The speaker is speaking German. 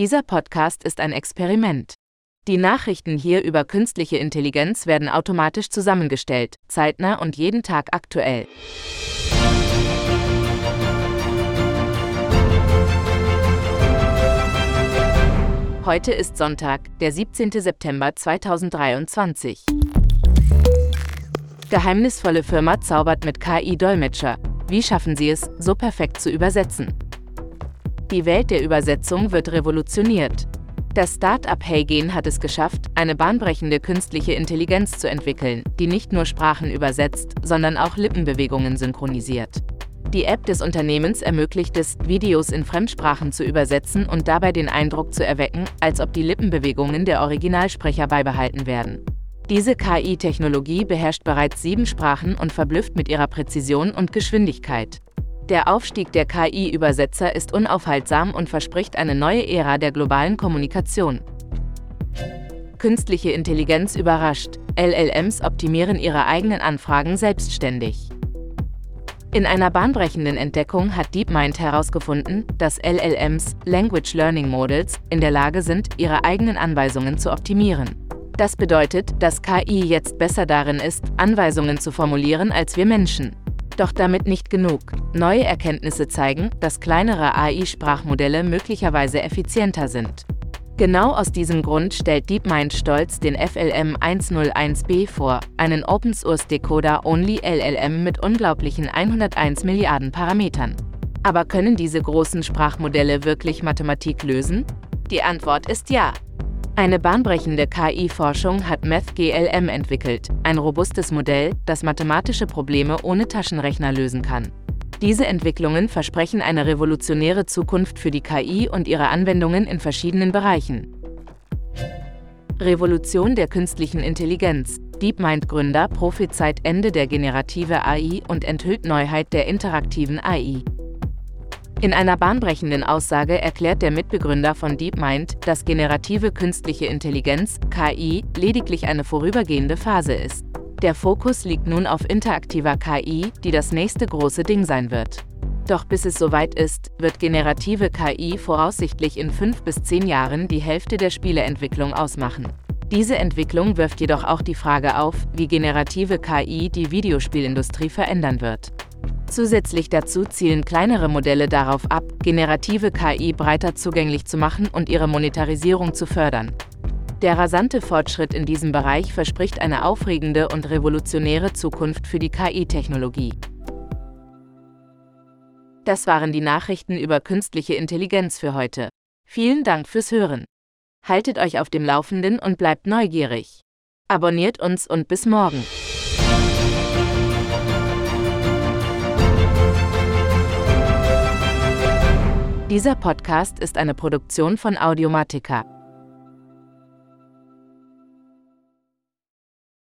Dieser Podcast ist ein Experiment. Die Nachrichten hier über künstliche Intelligenz werden automatisch zusammengestellt, zeitnah und jeden Tag aktuell. Heute ist Sonntag, der 17. September 2023. Geheimnisvolle Firma zaubert mit KI-Dolmetscher. Wie schaffen sie es, so perfekt zu übersetzen? Die Welt der Übersetzung wird revolutioniert. Das Start-up Heygen hat es geschafft, eine bahnbrechende künstliche Intelligenz zu entwickeln, die nicht nur Sprachen übersetzt, sondern auch Lippenbewegungen synchronisiert. Die App des Unternehmens ermöglicht es, Videos in Fremdsprachen zu übersetzen und dabei den Eindruck zu erwecken, als ob die Lippenbewegungen der Originalsprecher beibehalten werden. Diese KI-Technologie beherrscht bereits sieben Sprachen und verblüfft mit ihrer Präzision und Geschwindigkeit. Der Aufstieg der KI-Übersetzer ist unaufhaltsam und verspricht eine neue Ära der globalen Kommunikation. Künstliche Intelligenz überrascht. LLMs optimieren ihre eigenen Anfragen selbstständig. In einer bahnbrechenden Entdeckung hat DeepMind herausgefunden, dass LLMs, Language Learning Models, in der Lage sind, ihre eigenen Anweisungen zu optimieren. Das bedeutet, dass KI jetzt besser darin ist, Anweisungen zu formulieren als wir Menschen. Doch damit nicht genug. Neue Erkenntnisse zeigen, dass kleinere AI-Sprachmodelle möglicherweise effizienter sind. Genau aus diesem Grund stellt DeepMind stolz den FLM 101b vor, einen Open-Source-Decoder-Only LLM mit unglaublichen 101 Milliarden Parametern. Aber können diese großen Sprachmodelle wirklich Mathematik lösen? Die Antwort ist ja. Eine bahnbrechende KI-Forschung hat MathGLM entwickelt, ein robustes Modell, das mathematische Probleme ohne Taschenrechner lösen kann. Diese Entwicklungen versprechen eine revolutionäre Zukunft für die KI und ihre Anwendungen in verschiedenen Bereichen. Revolution der künstlichen Intelligenz. DeepMind-Gründer prophezeit Ende der generative AI und enthüllt Neuheit der interaktiven AI. In einer bahnbrechenden Aussage erklärt der Mitbegründer von DeepMind, dass generative künstliche Intelligenz, KI, lediglich eine vorübergehende Phase ist. Der Fokus liegt nun auf interaktiver KI, die das nächste große Ding sein wird. Doch bis es soweit ist, wird generative KI voraussichtlich in fünf bis zehn Jahren die Hälfte der Spieleentwicklung ausmachen. Diese Entwicklung wirft jedoch auch die Frage auf, wie generative KI die Videospielindustrie verändern wird. Zusätzlich dazu zielen kleinere Modelle darauf ab, generative KI breiter zugänglich zu machen und ihre Monetarisierung zu fördern. Der rasante Fortschritt in diesem Bereich verspricht eine aufregende und revolutionäre Zukunft für die KI-Technologie. Das waren die Nachrichten über künstliche Intelligenz für heute. Vielen Dank fürs Hören. Haltet euch auf dem Laufenden und bleibt neugierig. Abonniert uns und bis morgen. Dieser Podcast ist eine Produktion von Audiomatica.